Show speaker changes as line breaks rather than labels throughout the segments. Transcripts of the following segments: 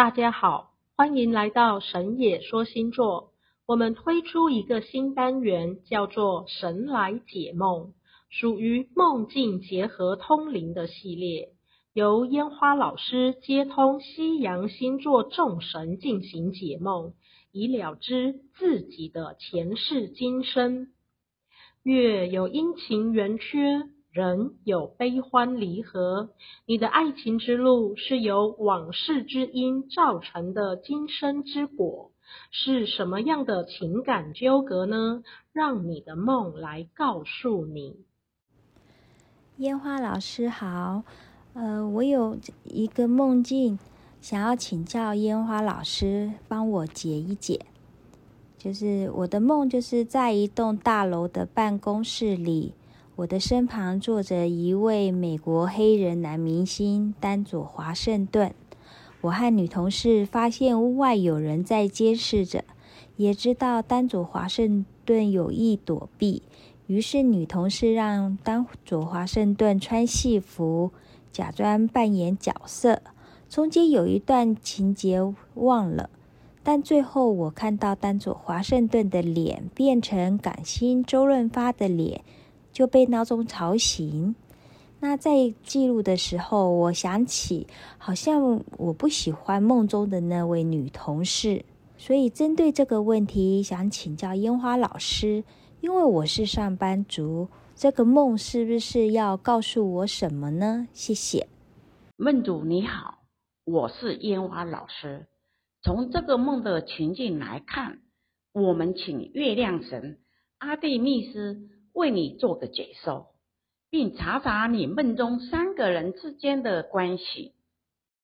大家好，欢迎来到神野说星座。我们推出一个新单元，叫做“神来解梦”，属于梦境结合通灵的系列，由烟花老师接通西洋星座众神进行解梦，以了知自己的前世今生。月有阴晴圆缺，人有悲欢离合。你的爱情之路是由往事之因造成的今生之果，是什么样的情感纠葛呢？让你的梦来告诉你。
烟花老师好，呃，我有一个梦境，想要请教烟花老师帮我解一解。就是我的梦，就是在一栋大楼的办公室里，我的身旁坐着一位美国黑人男明星丹佐华盛顿。我和女同事发现屋外有人在监视着，也知道丹佐华盛顿有意躲避，于是女同事让丹佐华盛顿穿戏服，假装扮演角色。中间有一段情节忘了。但最后，我看到丹佐华盛顿的脸变成港星周润发的脸，就被闹钟吵醒。那在记录的时候，我想起好像我不喜欢梦中的那位女同事，所以针对这个问题，想请教烟花老师，因为我是上班族，这个梦是不是要告诉我什么呢？谢谢。
梦主你好，我是烟花老师。从这个梦的情境来看，我们请月亮神阿蒂密斯为你做个解说，并查查你梦中三个人之间的关系。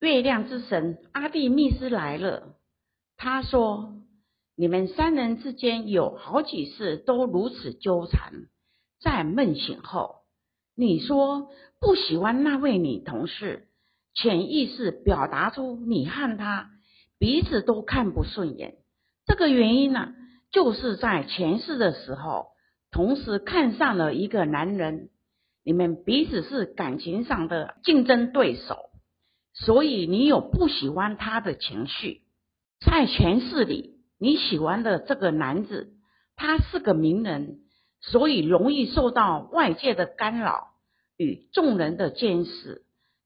月亮之神阿蒂密斯来了，他说：“你们三人之间有好几次都如此纠缠。在梦醒后，你说不喜欢那位女同事，潜意识表达出你和她。”彼此都看不顺眼，这个原因呢，就是在前世的时候，同时看上了一个男人，你们彼此是感情上的竞争对手，所以你有不喜欢他的情绪。在前世里，你喜欢的这个男子，他是个名人，所以容易受到外界的干扰与众人的监视，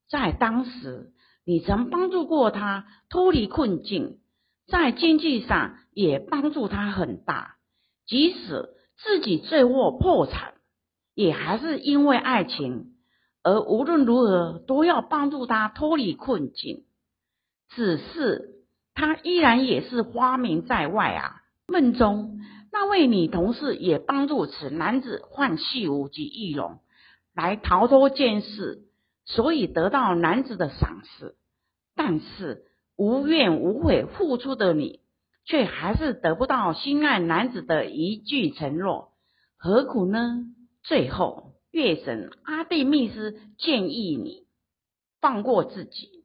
在当时。你曾帮助过他脱离困境，在经济上也帮助他很大。即使自己最后破产，也还是因为爱情，而无论如何都要帮助他脱离困境。只是他依然也是花名在外啊。梦中那位女同事也帮助此男子换戏服及易容，来逃脱监视，所以得到男子的赏识。但是无怨无悔付出的你，却还是得不到心爱男子的一句承诺，何苦呢？最后，月神阿蒂密斯建议你放过自己，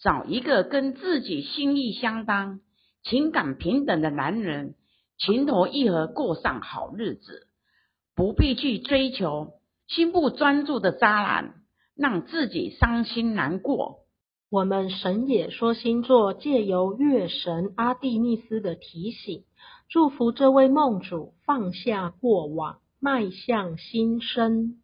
找一个跟自己心意相当、情感平等的男人，情投意合，过上好日子，不必去追求心不专注的渣男，让自己伤心难过。
我们神也说星座借由月神阿蒂密斯的提醒，祝福这位梦主放下过往，迈向新生。